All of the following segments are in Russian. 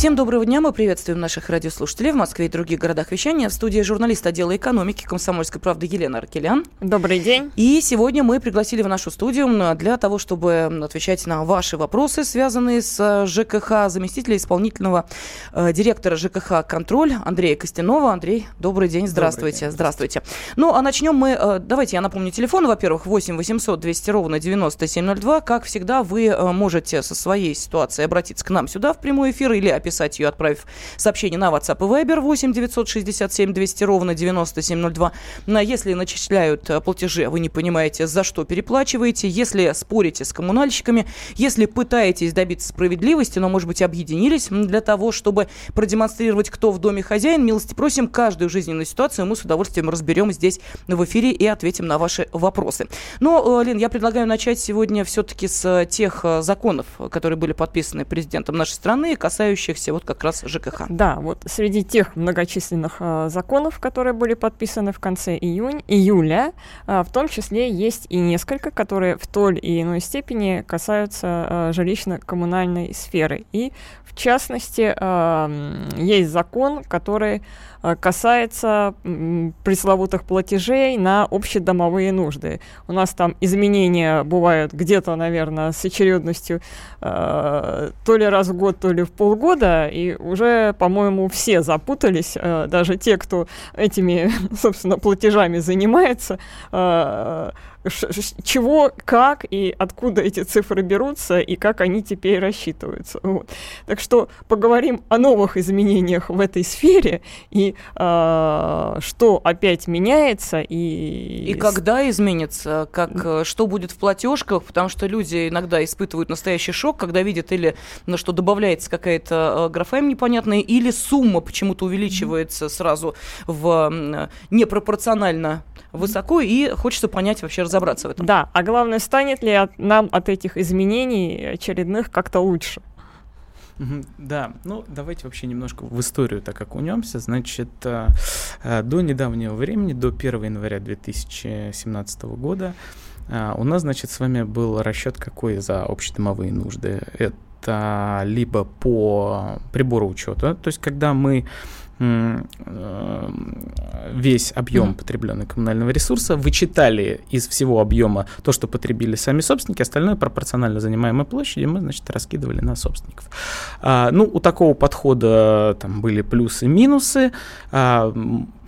Всем доброго дня. Мы приветствуем наших радиослушателей в Москве и других городах вещания. В студии журналист отдела экономики «Комсомольской правды» Елена Аркелян. Добрый день. И сегодня мы пригласили в нашу студию для того, чтобы отвечать на ваши вопросы, связанные с э, ЖКХ, заместителя исполнительного э, директора ЖКХ «Контроль» Андрея Костянова. Андрей, добрый день. Здравствуйте. День. Здравствуйте. Ну, а начнем мы... Э, давайте я напомню телефон. Во-первых, 8 800 200 ровно 9702. Как всегда, вы э, можете со своей ситуацией обратиться к нам сюда в прямой эфир или описать написать ее, отправив сообщение на WhatsApp и Viber 8 967 200 ровно 9702. Но если начисляют э, платежи, а вы не понимаете, за что переплачиваете, если спорите с коммунальщиками, если пытаетесь добиться справедливости, но, может быть, объединились для того, чтобы продемонстрировать, кто в доме хозяин, милости просим, каждую жизненную ситуацию мы с удовольствием разберем здесь в эфире и ответим на ваши вопросы. Но, э, Лен, я предлагаю начать сегодня все-таки с тех э, законов, которые были подписаны президентом нашей страны, касающихся касающихся вот как раз ЖКХ. Да, вот среди тех многочисленных э, законов, которые были подписаны в конце июнь, июля, э, в том числе есть и несколько, которые в той или иной степени касаются э, жилищно-коммунальной сферы. И в частности, э, есть закон, который касается пресловутых платежей на общедомовые нужды. У нас там изменения бывают где-то, наверное, с очередностью э, то ли раз в год, то ли в полгода, и уже, по-моему, все запутались, э, даже те, кто этими, собственно, платежами занимается, э, чего, как и откуда эти цифры берутся и как они теперь рассчитываются. Вот. Так что поговорим о новых изменениях в этой сфере и э, что опять меняется и и когда изменится, как э, что будет в платежках, потому что люди иногда испытывают настоящий шок, когда видят или на что добавляется какая-то э, графа им непонятная, или сумма почему-то увеличивается сразу в непропорционально высоко, и хочется понять вообще разобраться в этом. Да, а главное, станет ли от, нам от этих изменений очередных как-то лучше? Да, ну давайте вообще немножко в историю так окунемся. Значит, э, э, до недавнего времени, до 1 января 2017 года, э, у нас, значит, с вами был расчет какой за общедомовые нужды. Это либо по прибору учета, то есть когда мы весь объем mm-hmm. потребленного коммунального ресурса, вычитали из всего объема то, что потребили сами собственники, остальное пропорционально занимаемой площади мы, значит, раскидывали на собственников. А, ну, у такого подхода там были плюсы и минусы. А,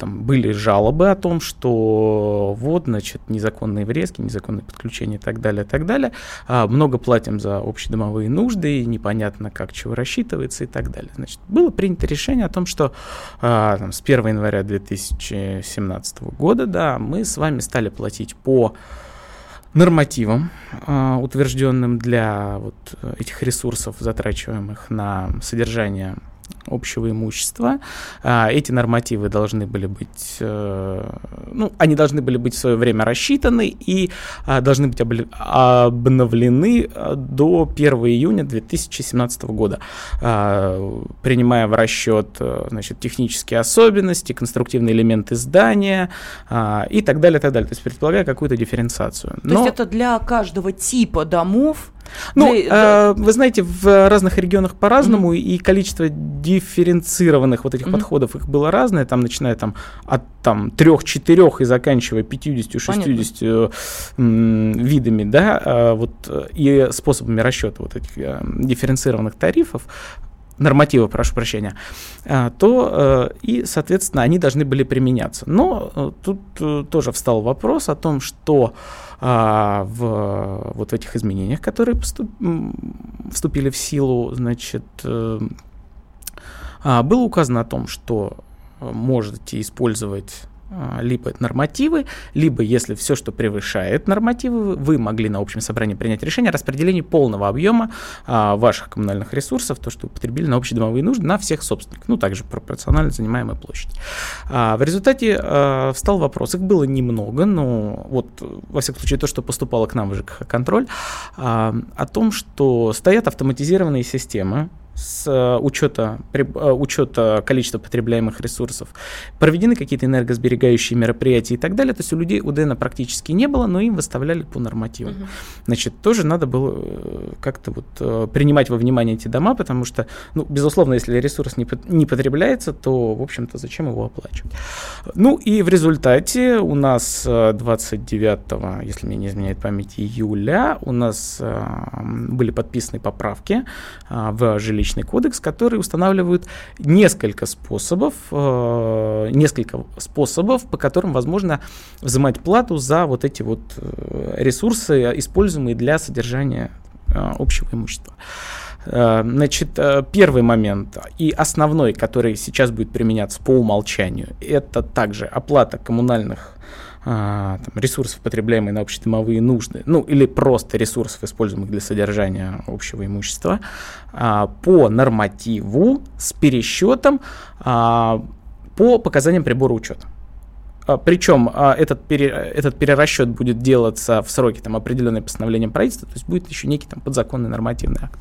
там были жалобы о том, что вот, значит, незаконные врезки, незаконные подключения и так далее, и так далее. А, много платим за общедомовые нужды, непонятно, как чего рассчитывается и так далее. Значит, было принято решение о том, что а, там, с 1 января 2017 года, да, мы с вами стали платить по нормативам, э, утвержденным для вот этих ресурсов, затрачиваемых на содержание общего имущества. А, эти нормативы должны были быть, э, ну, они должны были быть в свое время рассчитаны и а, должны быть обновлены э, до 1 июня 2017 года, а, принимая в расчет э, значит, технические особенности, конструктивные элементы здания и так далее, так далее. То есть предполагая какую-то дифференциацию. То есть это для каждого типа домов ну, э, вы знаете, в разных регионах по-разному, mm-hmm. и количество дифференцированных вот этих mm-hmm. подходов их было разное, там, начиная там, от там, трех-четырех и заканчивая 50-60 видами, да, э, вот, и способами расчета вот этих э, дифференцированных тарифов, нормативы, прошу прощения, э, то и, соответственно, они должны были применяться. Но тут тоже встал вопрос о том, что а, в вот этих изменениях, которые поступ, вступили в силу, значит, а, было указано о том, что можете использовать либо нормативы, либо, если все, что превышает нормативы, вы могли на общем собрании принять решение о распределении полного объема а, ваших коммунальных ресурсов, то, что вы потребили на общедомовые нужды, на всех собственников, ну, также пропорционально занимаемой площади. А, в результате а, встал вопрос, их было немного, но вот, во всяком случае, то, что поступало к нам в ЖКХ-контроль, а, о том, что стоят автоматизированные системы, с э, учета, э, учета количества потребляемых ресурсов, проведены какие-то энергосберегающие мероприятия и так далее. То есть у людей УДН практически не было, но им выставляли по нормативам. Угу. Значит, тоже надо было э, как-то вот принимать во внимание эти дома, потому что, ну, безусловно, если ресурс не, не потребляется, то, в общем-то, зачем его оплачивать? Ну и в результате у нас 29, если мне не изменяет память, июля у нас были подписаны поправки в жилищный жилищный кодекс, которые устанавливают несколько способов, э, несколько способов, по которым возможно взимать плату за вот эти вот э, ресурсы, используемые для содержания э, общего имущества. Значит, первый момент и основной, который сейчас будет применяться по умолчанию, это также оплата коммунальных там, ресурсов, потребляемых на общедомовые нужды, ну или просто ресурсов, используемых для содержания общего имущества, а, по нормативу с пересчетом а, по показаниям прибора учета. Причем этот, пере, этот перерасчет будет делаться в сроки там, определенные постановлением правительства, то есть будет еще некий там, подзаконный нормативный акт.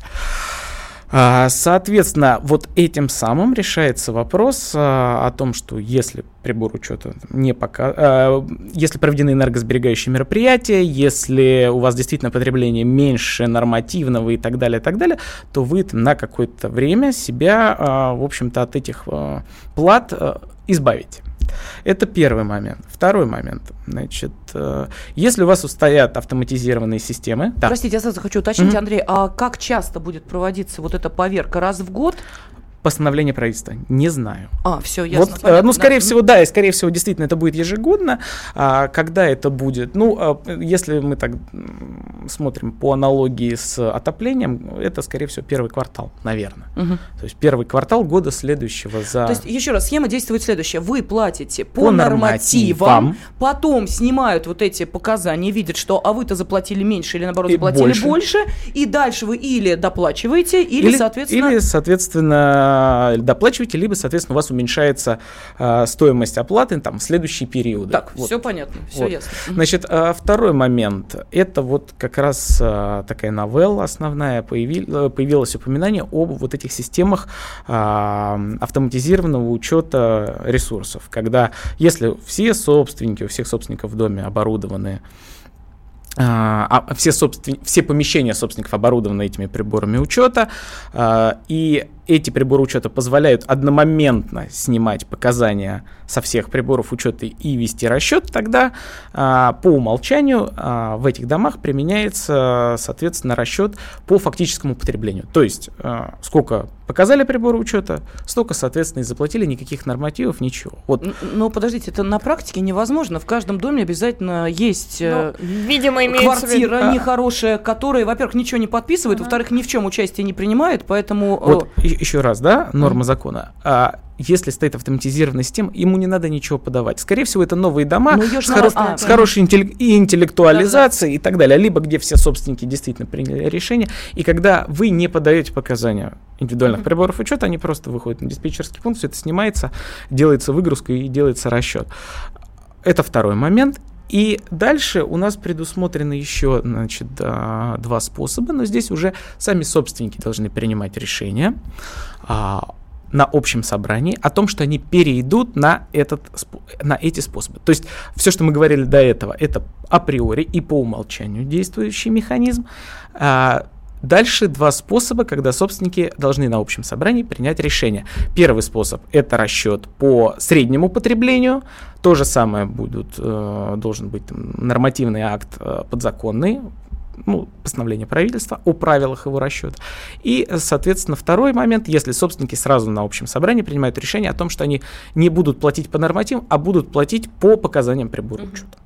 А, соответственно, вот этим самым решается вопрос а, о том, что если прибор учета не пока, а, если проведены энергосберегающие мероприятия, если у вас действительно потребление меньше нормативного и так далее, и так далее, то вы на какое-то время себя, в общем-то, от этих плат избавите. Это первый момент. Второй момент. Значит, э, если у вас устоят автоматизированные системы... Простите, я сразу хочу уточнить, mm-hmm. Андрей, а как часто будет проводиться вот эта поверка? Раз в год? Постановление правительства? Не знаю. А, все, ясно. Вот, э, ну, скорее да. всего, да, и скорее всего, действительно, это будет ежегодно. А, когда это будет? Ну, а, если мы так смотрим по аналогии с отоплением, это, скорее всего, первый квартал, наверное. Угу. То есть первый квартал года следующего за... То есть, еще раз, схема действует следующая. Вы платите по, по нормативам, нормативам, потом снимают вот эти показания, видят, что а вы-то заплатили меньше или, наоборот, заплатили больше. больше, и дальше вы или доплачиваете, или, или соответственно... Или, соответственно, э, доплачиваете, либо, соответственно, у вас уменьшается э, стоимость оплаты там, в следующие периоды. Так, вот. все понятно, все вот. ясно. Значит, э, второй момент. Это вот как раз э, такая новелла основная. Появи, появилось упоминание об вот этих системах э, автоматизированного учета ресурсов. Когда, если все собственники, у всех собственников в доме оборудованы а, а все, собствен... все помещения собственников оборудованы этими приборами учета, а, и эти приборы учета позволяют одномоментно снимать показания со всех приборов учета и вести расчет, тогда а, по умолчанию а, в этих домах применяется, соответственно, расчет по фактическому потреблению. То есть а, сколько показали приборы учета, столько, соответственно, и заплатили, никаких нормативов, ничего. Вот. Но подождите, это на практике невозможно. В каждом доме обязательно есть э, ну, видимо, квартира вид... нехорошая, которая, во-первых, ничего не подписывает, uh-huh. во-вторых, ни в чем участие не принимает, поэтому... Вот, э, еще раз, да, норма закона. А если стоит автоматизированная система, ему не надо ничего подавать. Скорее всего, это новые дома ну, с, хоро- а, с хорошей интеллек- интеллектуализацией да, да. и так далее, либо где все собственники действительно приняли решение, и когда вы не подаете показания индивидуальных mm-hmm. приборов учета, они просто выходят на диспетчерский пункт, все это снимается, делается выгрузка и делается расчет. Это второй момент. И дальше у нас предусмотрены еще значит, два способа, но здесь уже сами собственники должны принимать решения. А, на общем собрании о том, что они перейдут на, этот, на эти способы. То есть все, что мы говорили до этого, это априори и по умолчанию действующий механизм. Дальше два способа, когда собственники должны на общем собрании принять решение. Первый способ – это расчет по среднему потреблению. То же самое будут, э, должен быть там, нормативный акт э, подзаконный, ну, постановление правительства о правилах его расчета. И, соответственно, второй момент, если собственники сразу на общем собрании принимают решение о том, что они не будут платить по нормативам, а будут платить по показаниям прибора учета.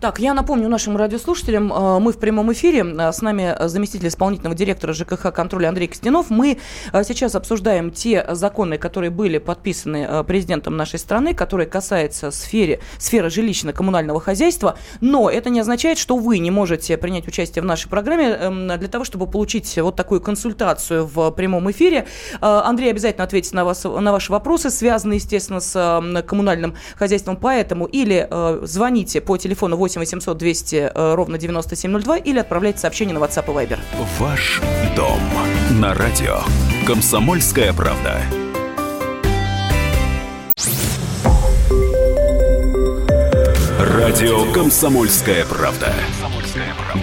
Так, я напомню нашим радиослушателям, э, мы в прямом эфире, э, с нами заместитель исполнительного директора ЖКХ контроля Андрей Костянов. Мы э, сейчас обсуждаем те законы, которые были подписаны президентом нашей страны, которые касаются сферы, сферы жилищно-коммунального хозяйства, но это не означает, что вы не можете принять участие в нашей программе эм, для того, чтобы получить вот такую консультацию в прямом эфире. Андрей обязательно ответит на, вас, на ваши вопросы, связанные, естественно, с коммунальным хозяйством, поэтому или звоните по телефону 8 800 200 ровно 9702 или отправляйте сообщение на WhatsApp и Viber. Ваш дом на радио. Комсомольская правда. Радио Комсомольская правда.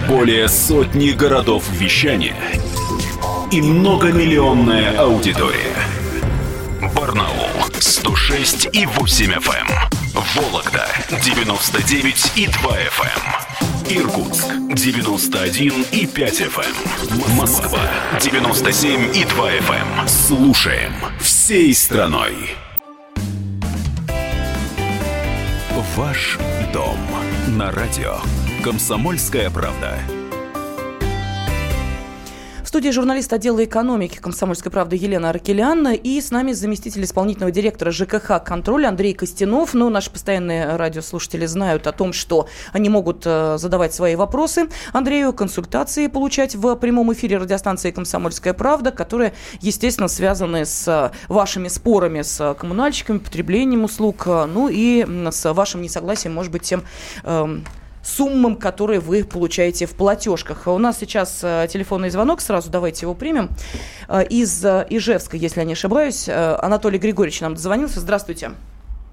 Более сотни городов вещания и многомиллионная аудитория. Барнаул 106 и 8 FM. Эм. Вологда 99 и 2 FM. Эм. Иркутск 91 и 5 FM. Эм. Москва 97 и 2 FM. Слушаем всей страной. Ваш дом на радио. Комсомольская правда студии журналист отдела экономики «Комсомольской правды» Елена Аркелианна и с нами заместитель исполнительного директора ЖКХ «Контроль» Андрей Костянов. Ну, наши постоянные радиослушатели знают о том, что они могут э, задавать свои вопросы Андрею, консультации получать в прямом эфире радиостанции «Комсомольская правда», которые, естественно, связаны с э, вашими спорами с коммунальщиками, потреблением услуг, э, ну и с вашим несогласием, может быть, тем эм, суммам, которые вы получаете в платежках. У нас сейчас э, телефонный звонок, сразу давайте его примем. Э, из э, Ижевска, если я не ошибаюсь, Анатолий Григорьевич нам дозвонился. Здравствуйте.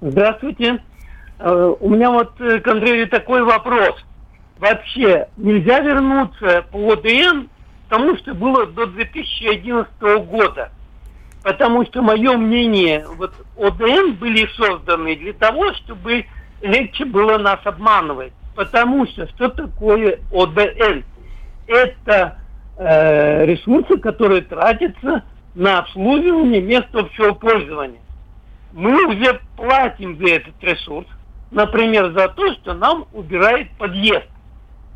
Здравствуйте. У меня вот к Андрею такой вопрос. Вообще нельзя вернуться по ОДН к тому, что было до 2011 года. Потому что мое мнение, вот ОДН были созданы для того, чтобы легче было нас обманывать. Потому что что такое ОДН? Это э, ресурсы, которые тратятся на обслуживание мест общего пользования. Мы уже платим за этот ресурс, например, за то, что нам убирает подъезд.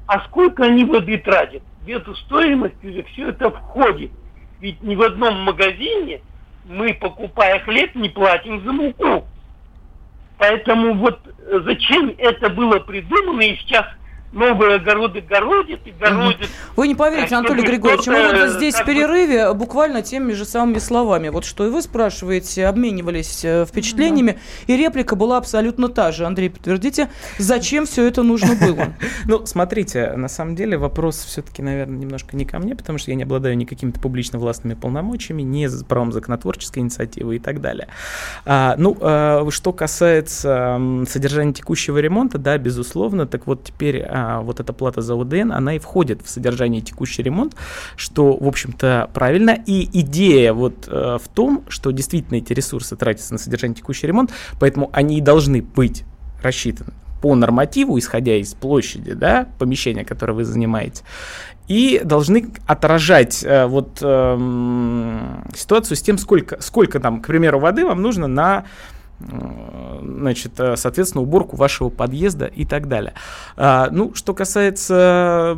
А сколько они воды тратят? В эту стоимость уже все это входит. Ведь ни в одном магазине мы, покупая хлеб, не платим за муку. Поэтому вот э, зачем это было придумано, и сейчас новые огороды городит и городит. Вы не поверите, Анатолий Григорьевич, мы вот здесь в перерыве буквально теми же самыми словами. Вот что и вы спрашиваете, обменивались э, впечатлениями, и реплика была абсолютно та же. Андрей, подтвердите, зачем все это нужно было? Ну, смотрите, на самом деле вопрос все-таки, наверное, немножко не ко мне, потому что я не обладаю никакими-то публично-властными полномочиями, не правом законотворческой инициативы и так далее. А, ну, а, что касается содержания текущего ремонта, да, безусловно, так вот теперь а, вот эта плата за ОДН, она и входит в содержание текущий ремонт, что, в общем-то, правильно. И идея вот э, в том, что действительно эти ресурсы тратятся на содержание текущий ремонт, поэтому они и должны быть рассчитаны по нормативу, исходя из площади, да, помещения, которое вы занимаете, и должны отражать э, вот э, ситуацию с тем, сколько, сколько там, к примеру, воды вам нужно на значит, э, соответственно, уборку вашего подъезда и так далее. А, ну, что касается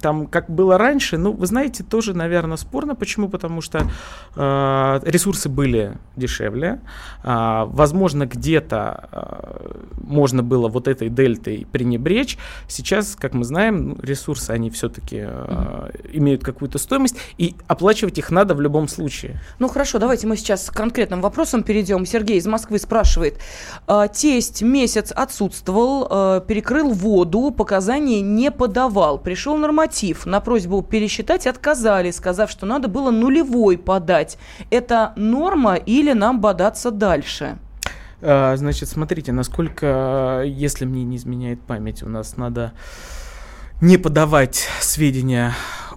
там, как было раньше, ну, вы знаете, тоже, наверное, спорно. Почему? Потому что э, ресурсы были дешевле. Э, возможно, где-то э, можно было вот этой дельтой пренебречь. Сейчас, как мы знаем, ну, ресурсы, они все-таки э, имеют какую-то стоимость, и оплачивать их надо в любом случае. Ну, хорошо, давайте мы сейчас к конкретным вопросам перейдем. Сергей из Москвы спрашивает. Э, тесть месяц отсутствовал, э, перекрыл воду, показания не подавал. Пришел норматив мотив. На просьбу пересчитать отказали, сказав, что надо было нулевой подать. Это норма или нам бодаться дальше? А, значит, смотрите, насколько, если мне не изменяет память, у нас надо не подавать сведения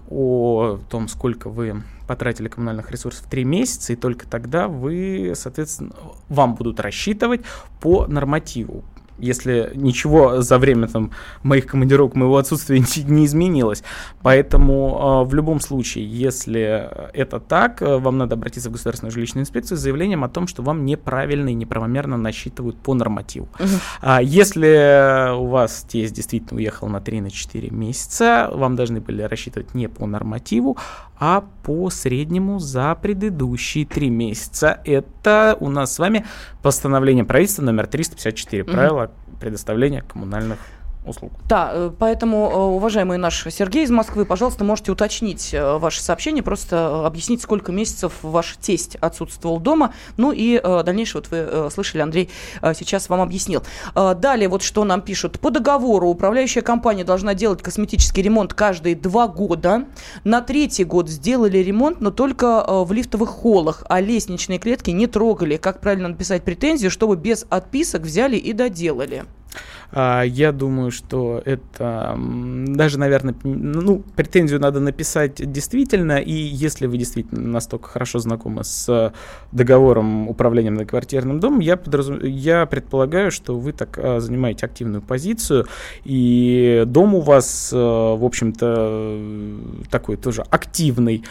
о том, сколько вы потратили коммунальных ресурсов 3 месяца, и только тогда вы, соответственно, вам будут рассчитывать по нормативу если ничего за время там, моих командировок, моего отсутствия не, не изменилось. Поэтому э, в любом случае, если это так, э, вам надо обратиться в Государственную жилищную инспекцию с заявлением о том, что вам неправильно и неправомерно насчитывают по нормативу. Угу. А если у вас тесть действительно уехал на 3-4 на месяца, вам должны были рассчитывать не по нормативу, а по среднему за предыдущие 3 месяца. Это у нас с вами постановление правительства номер 354, правило предоставления коммунальных услуг. Да, э, поэтому, э, уважаемый наш Сергей из Москвы, пожалуйста, можете уточнить э, ваше сообщение, просто объяснить, сколько месяцев ваш тесть отсутствовал дома. Ну и дальнейшее, вот вы слышали, Андрей сейчас вам объяснил. Далее, вот что нам пишут. По договору управляющая компания должна делать косметический ремонт каждые два года. На третий год сделали ремонт, но только в лифтовых холлах, а лестничные клетки не трогали. Как правильно написать претензию, чтобы без отписок взяли и доделали? А, я думаю, что это даже, наверное, ну, претензию надо написать действительно, и если вы действительно настолько хорошо знакомы с договором управления многоквартирным домом, я, подразум... я предполагаю, что вы так а, занимаете активную позицию, и дом у вас, а, в общем-то, такой тоже активный.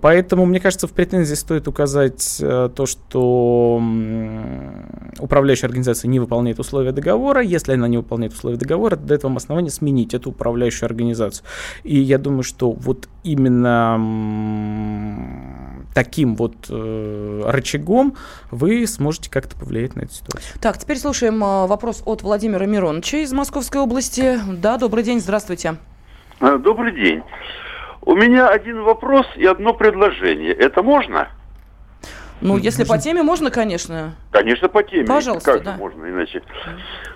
Поэтому, мне кажется, в претензии стоит указать то, что управляющая организация не выполняет условия договора, если она не выполняет условия договора, дает вам основание сменить эту управляющую организацию. И я думаю, что вот именно таким вот э, рычагом вы сможете как-то повлиять на эту ситуацию. Так, теперь слушаем э, вопрос от Владимира Мироновича из Московской области. Да, добрый день, здравствуйте. Э, добрый день. У меня один вопрос и одно предложение. Это можно? Ну, если по теме, можно, конечно. Конечно, по теме. Пожалуйста, как да. можно иначе?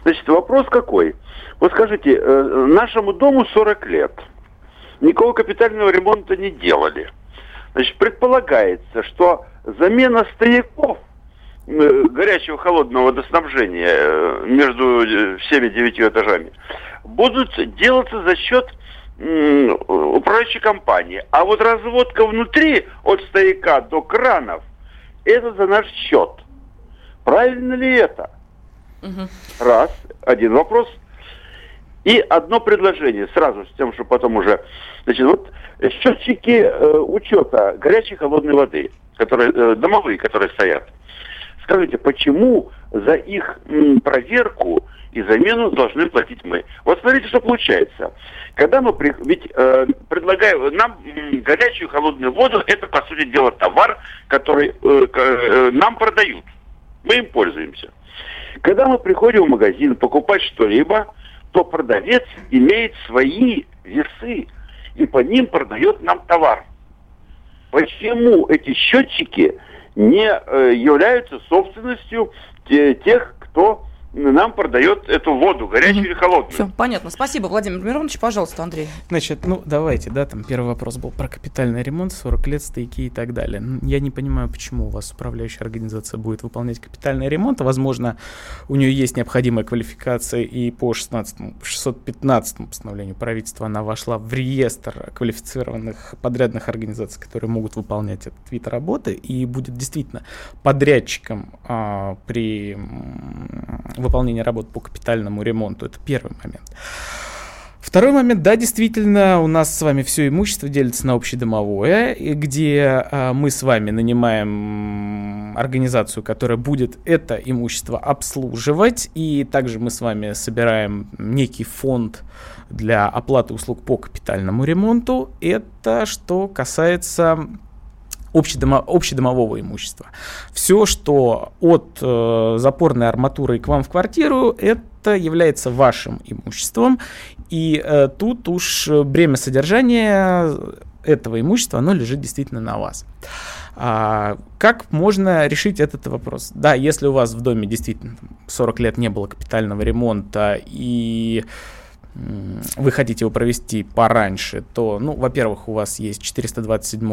Значит, вопрос какой? Вот скажите, э, нашему дому 40 лет. Никакого капитального ремонта не делали. Значит, предполагается, что замена стояков э, горячего холодного водоснабжения э, между всеми девятью этажами будут делаться за счет управляющей компании. А вот разводка внутри от стояка до кранов – это за наш счет. Правильно ли это? Угу. Раз, один вопрос. И одно предложение сразу с тем, что потом уже... Значит, вот счетчики э, учета горячей и холодной воды, которые, э, домовые, которые стоят. Скажите, почему за их м, проверку и замену должны платить мы. Вот смотрите, что получается. Когда мы, при... ведь э, предлагаем нам горячую холодную воду, это, по сути дела, товар, который э, э, нам продают. Мы им пользуемся. Когда мы приходим в магазин покупать что-либо, то продавец имеет свои весы и по ним продает нам товар. Почему эти счетчики не э, являются собственностью тех, кто нам продает эту воду, горячую угу. или холодную. Все, понятно. Спасибо, Владимир Миронович. Пожалуйста, Андрей. Значит, ну, давайте, да, там первый вопрос был про капитальный ремонт, 40 лет, стояки и так далее. Я не понимаю, почему у вас управляющая организация будет выполнять капитальный ремонт. Возможно, у нее есть необходимая квалификация, и по 16, 615 постановлению правительства она вошла в реестр квалифицированных подрядных организаций, которые могут выполнять этот вид работы, и будет действительно подрядчиком а, при выполнения работ по капитальному ремонту. Это первый момент. Второй момент, да, действительно, у нас с вами все имущество делится на общедомовое, где а, мы с вами нанимаем организацию, которая будет это имущество обслуживать, и также мы с вами собираем некий фонд для оплаты услуг по капитальному ремонту. Это что касается общедомо, общедомового имущества. Все, что от э, запорной арматуры к вам в квартиру, это является вашим имуществом. И э, тут уж бремя содержания этого имущества, оно лежит действительно на вас. А, как можно решить этот вопрос? Да, если у вас в доме действительно 40 лет не было капитального ремонта и вы хотите его провести пораньше, то, ну, во-первых, у вас есть 427,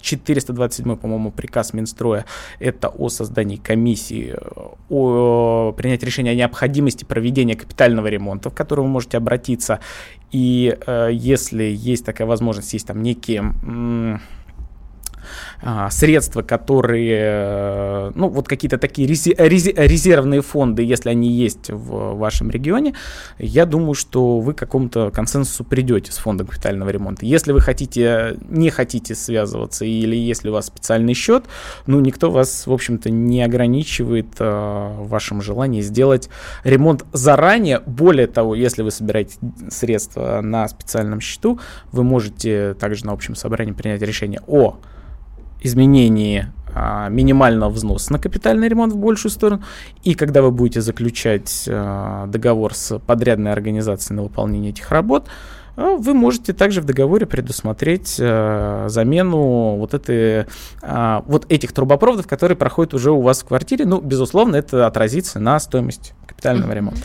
427, а, по-моему, приказ Минстроя, это о создании комиссии, о принятии решения о необходимости проведения капитального ремонта, в который вы можете обратиться, и э, если есть такая возможность, есть там некие а, средства, которые, э, ну, вот какие-то такие резервные фонды, если они есть в вашем регионе, я думаю, что вы к какому-то консенсусу придете с фондом капитального ремонта. Если вы хотите, не хотите связываться, или если у вас специальный счет, ну, никто вас, в общем-то, не ограничивает э, в вашем желании сделать ремонт заранее. Более того, если вы собираете средства на специальном счету, вы можете также на общем собрании принять решение о изменении а, минимального взноса на капитальный ремонт в большую сторону. И когда вы будете заключать а, договор с подрядной организацией на выполнение этих работ, а, вы можете также в договоре предусмотреть замену вот, этой, вот этих трубопроводов, которые проходят уже у вас в квартире. Ну, безусловно, это отразится на стоимости капитального ремонта.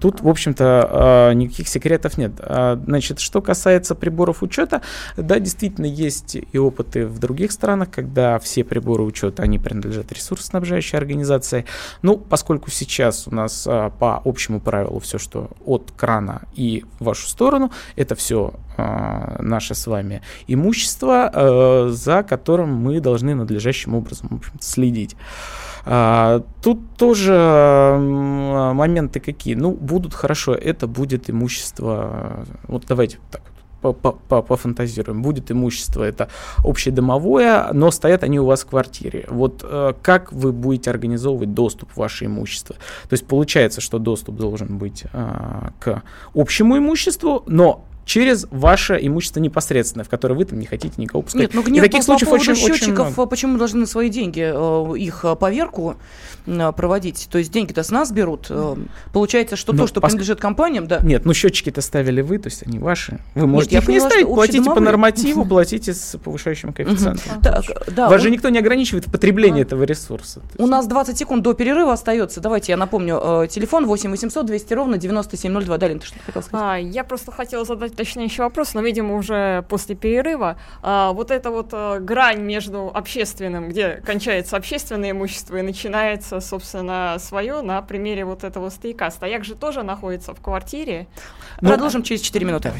Тут, в общем-то, никаких секретов нет. Значит, что касается приборов учета, да, действительно есть и опыты в других странах, когда все приборы учета, они принадлежат ресурсоснабжающей организации. Ну, поскольку сейчас у нас по общему правилу все, что от крана и в вашу сторону, это все наше с вами имущество, за которым мы должны надлежащим образом в общем, следить. А, тут тоже моменты какие. Ну, будут хорошо, это будет имущество. Вот давайте так пофантазируем. Будет имущество, это общедомовое, но стоят они у вас в квартире. Вот э, как вы будете организовывать доступ в ваше имущество? То есть получается, что доступ должен быть э, к общему имуществу, но через ваше имущество непосредственно, в которое вы там не хотите никого пускать. Нет, ну гнев таких по, случаев по очень, счетчиков, очень почему мы должны на свои деньги э, их э, поверку э, проводить? То есть деньги-то с нас берут. Э, получается, что ну, то, что пос... принадлежит компаниям, да? Нет, ну счетчики-то ставили вы, то есть они ваши. Вы можете Нет, их не ставить, платите по нормативу, платите с повышающим коэффициентом. Так, да, Вас же никто не ограничивает потребление этого ресурса. У нас 20 секунд до перерыва остается. Давайте я напомню. Э, телефон 8 800 200 ровно 9702. Далин, ты что хотел сказать? А, я просто хотела задать уточняющий вопрос, но, видимо, уже после перерыва. А, вот эта вот а, грань между общественным, где кончается общественное имущество и начинается, собственно, свое, на примере вот этого стояка. Стояк же тоже находится в квартире. Но... Продолжим через 4 минуты.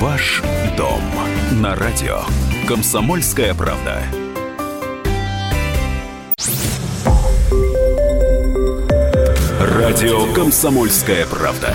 Ваш дом на радио. Комсомольская правда. Радио Комсомольская правда.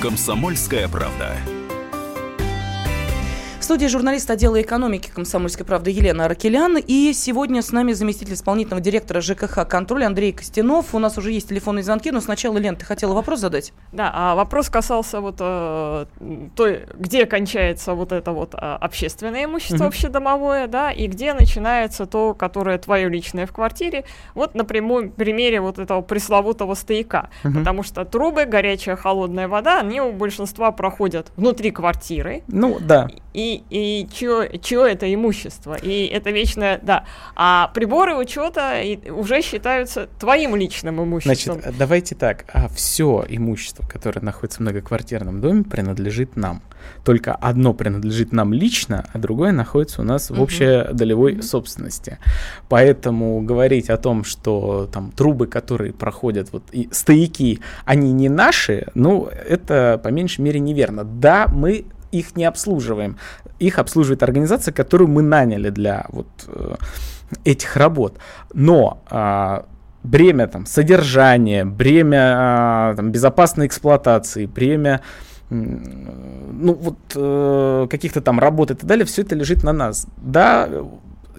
Комсомольская правда студии журналист отдела экономики «Комсомольской правды» Елена Аракелян. И сегодня с нами заместитель исполнительного директора ЖКХ «Контроль» Андрей Костянов. У нас уже есть телефонные звонки, но сначала, Лен, ты хотела вопрос задать? Да, а вопрос касался вот э, той, где кончается вот это вот э, общественное имущество mm-hmm. общедомовое, да, и где начинается то, которое твое личное в квартире. Вот на прямом примере вот этого пресловутого стояка. Mm-hmm. Потому что трубы, горячая, холодная вода, они у большинства проходят внутри квартиры. Ну, да. И и чье, чье это имущество. И это вечное, да. А приборы учета уже считаются твоим личным имуществом. Значит, давайте так. А все имущество, которое находится в многоквартирном доме, принадлежит нам. Только одно принадлежит нам лично, а другое находится у нас в общей долевой угу. собственности. Поэтому говорить о том, что там трубы, которые проходят, вот и стояки, они не наши, ну, это по меньшей мере неверно. Да, мы их не обслуживаем. Их обслуживает организация, которую мы наняли для вот э, этих работ. Но э, бремя там содержания, бремя э, там, безопасной эксплуатации, бремя ну вот э, каких-то там работ и так далее, все это лежит на нас. Да,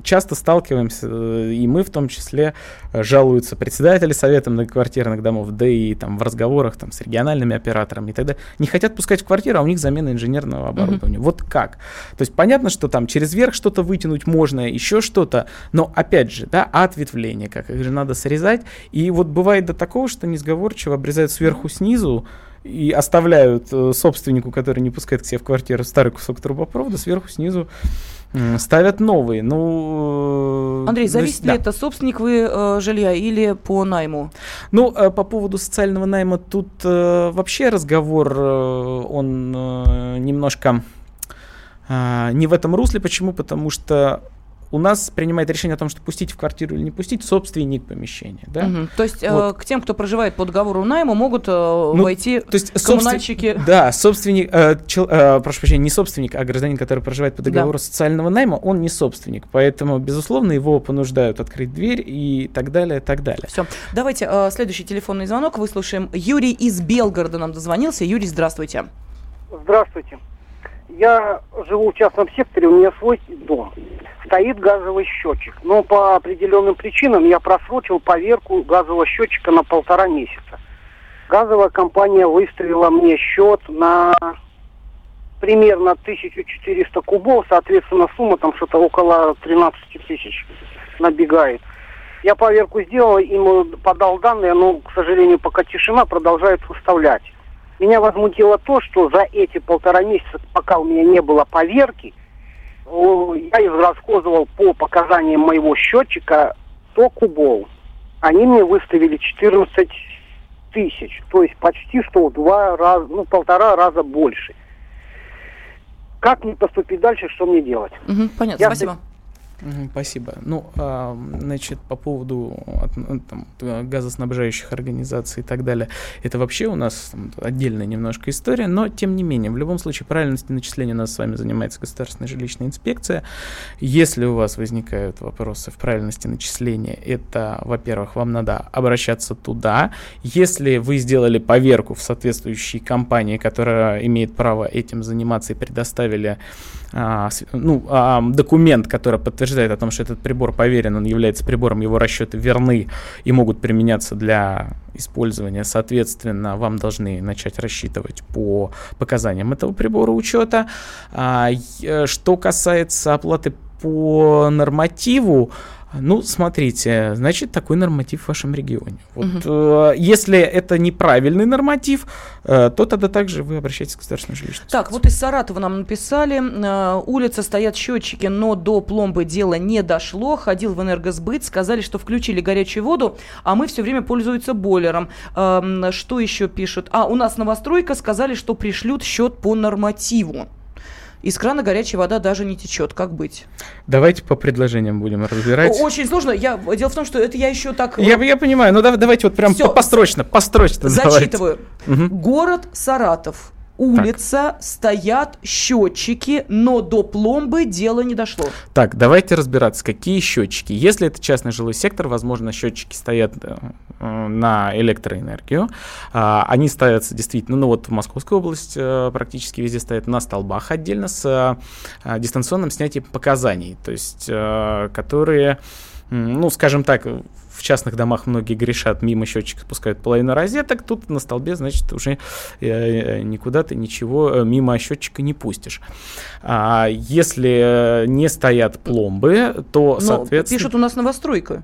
часто сталкиваемся, э, и мы в том числе, э, жалуются председатели совета многоквартирных домов, да и там в разговорах там, с региональными операторами и так далее, не хотят пускать в квартиру, а у них замена инженерного оборудования. Mm-hmm. Вот как? То есть понятно, что там через верх что-то вытянуть можно, еще что-то, но опять же, да, ответвление, как их же надо срезать, и вот бывает до такого, что несговорчиво обрезают сверху снизу, и оставляют э, собственнику, который не пускает к себе в квартиру старый кусок трубопровода, сверху снизу ставят новые. Ну, э, Андрей, зависит есть, ли да. это собственник вы э, жилья или по найму? Ну, э, по поводу социального найма тут э, вообще разговор, э, он э, немножко э, не в этом русле. Почему? Потому что у нас принимает решение о том, что пустить в квартиру или не пустить, собственник помещения. Да? Угу. То есть вот. э, к тем, кто проживает по договору найма, могут э, ну, войти то есть коммунальщики. Собствен... Да, собственник, э, чел, э, прошу прощения, не собственник, а гражданин, который проживает по договору да. социального найма, он не собственник. Поэтому, безусловно, его понуждают открыть дверь и так далее, и так далее. Все. Давайте э, следующий телефонный звонок выслушаем. Юрий из Белгорода нам дозвонился. Юрий, здравствуйте. Здравствуйте. Я живу в частном секторе, у меня свой дом. Стоит газовый счетчик. Но по определенным причинам я просрочил поверку газового счетчика на полтора месяца. Газовая компания выставила мне счет на примерно 1400 кубов, соответственно, сумма там что-то около 13 тысяч набегает. Я поверку сделал, ему подал данные, но, к сожалению, пока тишина продолжает выставлять. Меня возмутило то, что за эти полтора месяца, пока у меня не было поверки, я израсходовал по показаниям моего счетчика 100 кубов. Они мне выставили 14 тысяч, то есть почти что в два раза, ну полтора раза больше. Как мне поступить дальше, что мне делать? Угу, понятно, я спасибо. Спасибо. Ну, а, значит, по поводу ну, там, газоснабжающих организаций и так далее, это вообще у нас там, отдельная немножко история, но тем не менее, в любом случае, правильности начисления у нас с вами занимается Государственная жилищная инспекция. Если у вас возникают вопросы в правильности начисления, это, во-первых, вам надо обращаться туда. Если вы сделали поверку в соответствующей компании, которая имеет право этим заниматься и предоставили а, ну, а, документ, который подтверждает о том, что этот прибор поверен, он является прибором, его расчеты верны и могут применяться для использования. Соответственно, вам должны начать рассчитывать по показаниям этого прибора учета. А, э, что касается оплаты по нормативу, ну, смотрите, значит, такой норматив в вашем регионе. Вот, угу. э, если это неправильный норматив, э, то тогда также вы обращаетесь к государственной жилищной Так, вот из Саратова нам написали, э, улица стоят счетчики, но до пломбы дело не дошло. Ходил в энергосбыт, сказали, что включили горячую воду, а мы все время пользуемся бойлером. Э, что еще пишут? А, у нас новостройка, сказали, что пришлют счет по нормативу. Из крана горячая вода даже не течет. Как быть? Давайте по предложениям будем разбирать. Очень сложно. Я, дело в том, что это я еще так... Я, я понимаю, но ну, давайте вот прям Всё. построчно, построчно. Зачитываю. Угу. Город Саратов улица, так. стоят счетчики, но до пломбы дело не дошло. Так, давайте разбираться, какие счетчики. Если это частный жилой сектор, возможно, счетчики стоят э, на электроэнергию. Э, они ставятся действительно, ну вот в Московской области э, практически везде стоят на столбах отдельно с э, дистанционным снятием показаний, то есть которые ну, скажем так, в частных домах многие грешат, мимо счетчика спускают половину розеток, тут на столбе, значит, уже э, э, никуда ты ничего э, мимо счетчика не пустишь. А если не стоят пломбы, то, Но соответственно... Пишут у нас новостройка.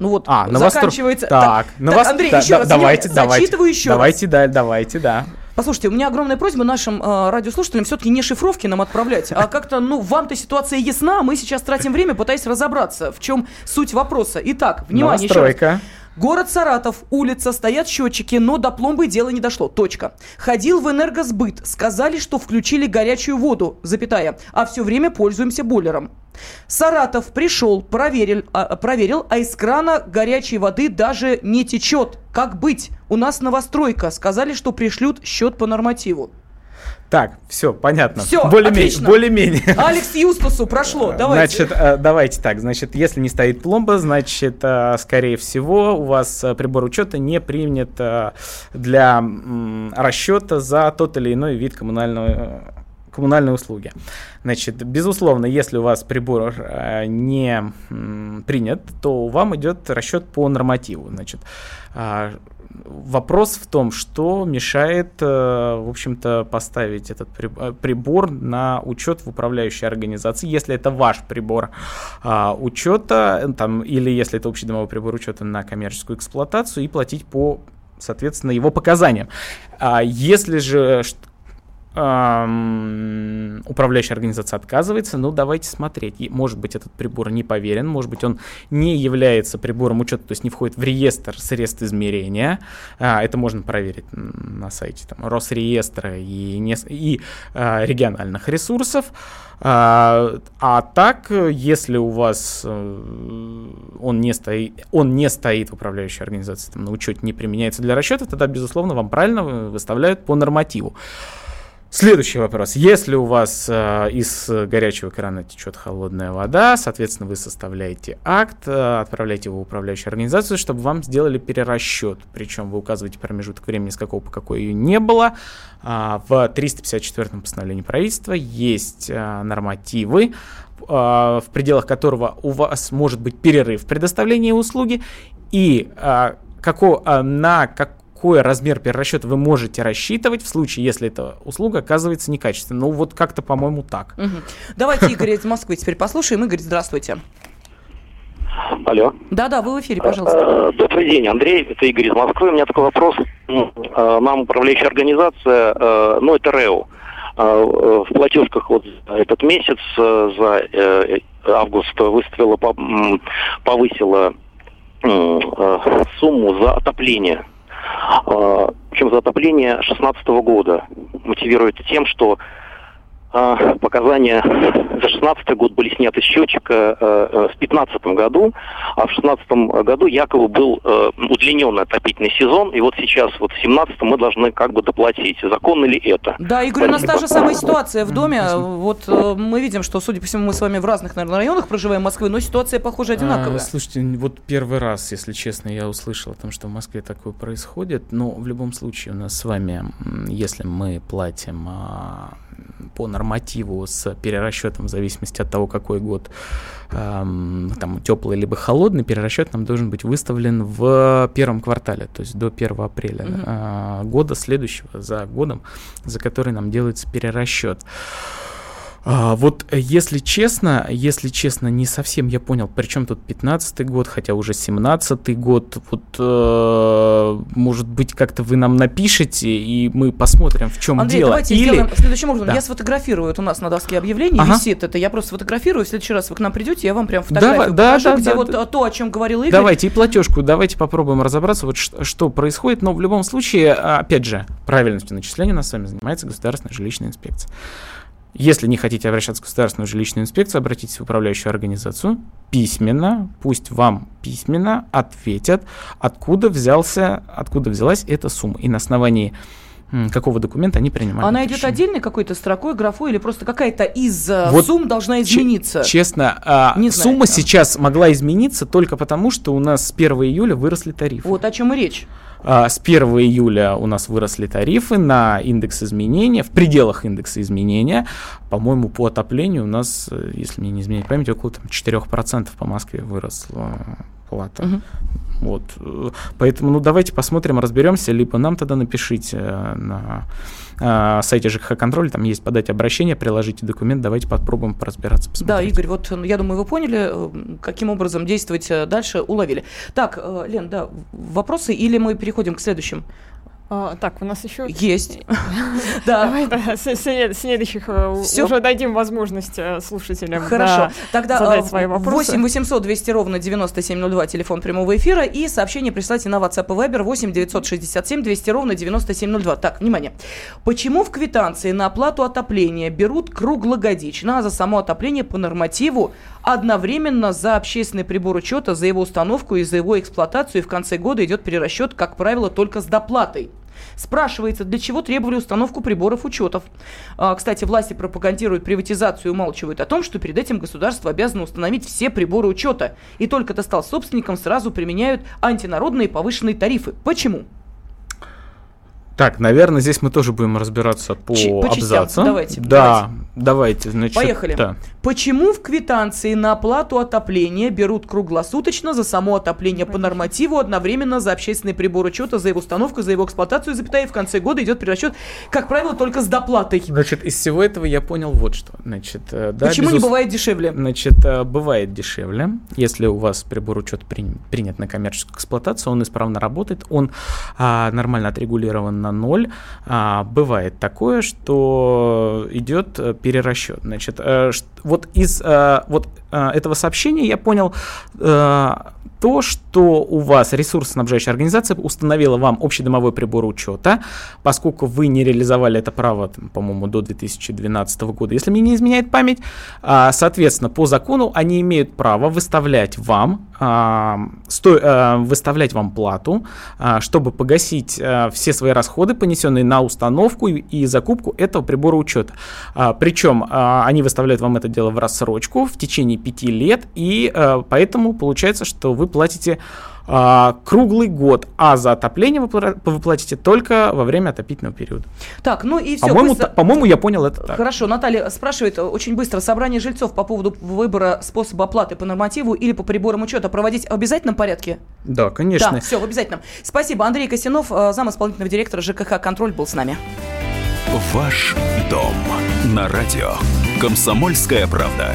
Ну вот, а, заканчивается... Так, так, новос... так Андрей, да, еще да, раз, давайте, давайте, еще давайте, раз. да, давайте, да. Послушайте, у меня огромная просьба нашим э, радиослушателям все-таки не шифровки нам отправлять, а как-то, ну, вам-то ситуация ясна, мы сейчас тратим время, пытаясь разобраться, в чем суть вопроса. Итак, внимание, Новостройка. еще раз. Город Саратов, улица, стоят счетчики, но до пломбы дело не дошло. Точка. Ходил в энергосбыт, сказали, что включили горячую воду, запятая, а все время пользуемся бойлером. Саратов пришел, проверил, а, проверил, а из крана горячей воды даже не течет. Как быть? У нас новостройка. Сказали, что пришлют счет по нормативу. Так, все, понятно. Все, более-менее. Более-менее. Алекс Юстасу прошло, давайте. Значит, э, давайте так, значит, если не стоит пломба, значит, э, скорее всего, у вас э, прибор учета не принят для расчета за тот или иной вид коммунального коммунальные услуги. Значит, безусловно, если у вас прибор э, не принят, то вам идет расчет по нормативу. Значит, э, вопрос в том, что мешает, э, в общем-то, поставить этот э, прибор на учет в управляющей организации, если это ваш прибор э, учета, там, или если это общедомовой прибор учета на коммерческую эксплуатацию и платить по соответственно, его показаниям. А если же управляющая организация отказывается, ну давайте смотреть. И, Может быть, этот прибор не поверен, может быть, он не является прибором учета, то есть не входит в реестр средств измерения. А, это можно проверить на сайте там, Росреестра и, нес- и а, региональных ресурсов. А, а так, если у вас э, он не стоит, он не стоит в управляющей организации, там, на учете не применяется для расчета, тогда, безусловно, вам правильно вы- выставляют по нормативу. Следующий вопрос. Если у вас э, из горячего крана течет холодная вода, соответственно, вы составляете акт, э, отправляете его в управляющую организацию, чтобы вам сделали перерасчет. Причем вы указываете промежуток времени, с какого по какой ее не было. А, в 354-м постановлении правительства есть э, нормативы, э, в пределах которого у вас может быть перерыв в предоставлении услуги, и э, како- э, на как какой размер перерасчета вы можете рассчитывать в случае, если эта услуга оказывается некачественной. Ну, вот как-то, по-моему, так. Мгм. Давайте Игоря из Москвы теперь послушаем. Игорь, здравствуйте. Алло. Да-да, вы в эфире, пожалуйста. Э, Добрый день, Андрей. Это Игорь из Москвы. У меня такой вопрос. М, э, Нам управляющая организация, э, ну, это РЭО, э, э, в платежках вот за этот месяц, э, за э, август выставила, повысила э, сумму за отопление. Э, Причем за отопление 2016 года. Мотивирует тем, что показания за 16 год были сняты с счетчика э, э, в 15 году, а в 16 году якобы был э, удлиненный отопительный сезон, и вот сейчас, вот в 17 мы должны как бы доплатить. Законно ли это? Да, Игорь, у нас та Спасибо. же самая ситуация в доме. Вот э, мы видим, что, судя по всему, мы с вами в разных, наверное, районах проживаем Москвы, но ситуация, похоже, одинаковая. А, слушайте, вот первый раз, если честно, я услышал о том, что в Москве такое происходит. Но в любом случае у нас с вами, если мы платим а, по нормативу с перерасчетом в зависимости от того, какой год, ам, там теплый либо холодный, перерасчет нам должен быть выставлен в первом квартале, то есть до 1 апреля Мгм. а, года следующего, за годом, за который нам делается перерасчет. А, вот э, если честно, если честно, не совсем я понял, причем тут 15-й год, хотя уже 17-й год, вот э, может быть как-то вы нам напишите и мы посмотрим, в чем Андрей, дело. давайте Или сделаем следующим образом. Да. Я сфотографирую, вот у нас на доске объявлений Ага. висит это, я просто сфотографирую, в следующий раз вы к нам придете, я вам прям фотографию да, покажу, да, где да, вот да. то, о чем говорил Игорь. Давайте и платежку, давайте попробуем разобраться, вот что происходит. Но в любом случае, а, опять же, правильностью начисления у нас с вами занимается государственная жилищная инспекция. Если не хотите обращаться в государственную жилищную инспекцию, обратитесь в управляющую организацию. Письменно, пусть вам письменно ответят, откуда взялся, откуда взялась эта сумма. И на основании какого документа они принимают. Она идет отдельной какой-то строкой, графой, или просто какая-то из э, Вот сумм должна измениться? Честно, а, Не знаю, сумма да. сейчас могла измениться только потому, что у нас с 1 июля выросли тарифы. Вот о чем и речь. А, С 1 июля у нас выросли тарифы на индекс изменения, в пределах индекса изменения. По-моему, по отоплению у нас, э, если мне не изменяет память, около там, 4% по Москве выросла плата. Мгм. Вот. Поэтому, ну, давайте посмотрим, разберемся, либо нам тогда напишите э, на э, сайте ЖКХ контроль, там есть подать обращение, приложите документ, давайте попробуем поразбираться, Да, посмотреть. Игорь, вот э, я думаю, вы поняли, э, каким образом действовать дальше, уловили. Так, Лен, да, вопросы или мы переходим к следующим? А, так, у нас еще Есть. Да, Давай следующих э, Всё? уже дадим возможность э, слушателям. Хорошо. да, Тогда задать э, свои вопросы. 8 800 200 ровно 9702, телефон прямого эфира, и сообщение присылайте на WhatsApp и Viber 8 967 200 ровно 9702. Так, внимание. Почему в квитанции на оплату отопления берут круглогодично, а за само отопление по нормативу одновременно за общественный прибор учета, за его установку и за его эксплуатацию, и в конце года идет перерасчет, как правило, только с доплатой? Спрашивается, для чего требовали установку приборов учетов. А, кстати, власти пропагандируют приватизацию и умалчивают о том, что перед этим государство обязано установить все приборы учета. И только ты стал собственником, сразу применяют антинародные повышенные тарифы. Почему? Так, наверное, здесь мы тоже будем разбираться по Чи- по частям, абзацам. давайте, Да, давайте, значит. Поехали. Да. Почему в квитанции на оплату отопления берут круглосуточно за само отопление по нормативу, одновременно за общественный прибор учета, за его установку, за его эксплуатацию, запятая, и в конце года идет перерасчет, как правило, только с доплатой. Значит, из всего этого я понял вот что. Значит, э, да, Почему не безус- бывает дешевле? Значит, э, бывает дешевле, если у вас прибор учета при- принят на коммерческую эксплуатацию, он исправно работает, он а, нормально отрегулирован на ноль. А, бывает такое, что идет э, перерасчет. Значит, э, вот из э, вот этого сообщения я понял э, то, что у вас ресурсоснабжающая организация установила вам общедомовой прибор учета, поскольку вы не реализовали это право, по-моему, до 2012 года, если мне не изменяет память, а, соответственно, по закону они имеют право выставлять вам, а, а, выставлять вам плату, а, чтобы погасить все свои расходы, понесенные на установку и, закупку этого прибора учета. Причем они выставляют вам это дело в рассрочку в течение пяти лет, и а, поэтому получается, что вы платите а, круглый год, а за отопление вы, вы платите только во время отопительного периода. Так, ну и все. По-моему, та- по-моему, я понял это так. Хорошо, Наталья спрашивает э, очень быстро. Собрание жильцов по поводу выбора способа оплаты по нормативу или по приборам учета проводить в обязательном порядке? Да, конечно. Да, все, в обязательном. Спасибо. Андрей Костянов, э, зам исполнительного директора ЖКХ «Контроль» был с нами. Ваш дом на радио. Комсомольская правда.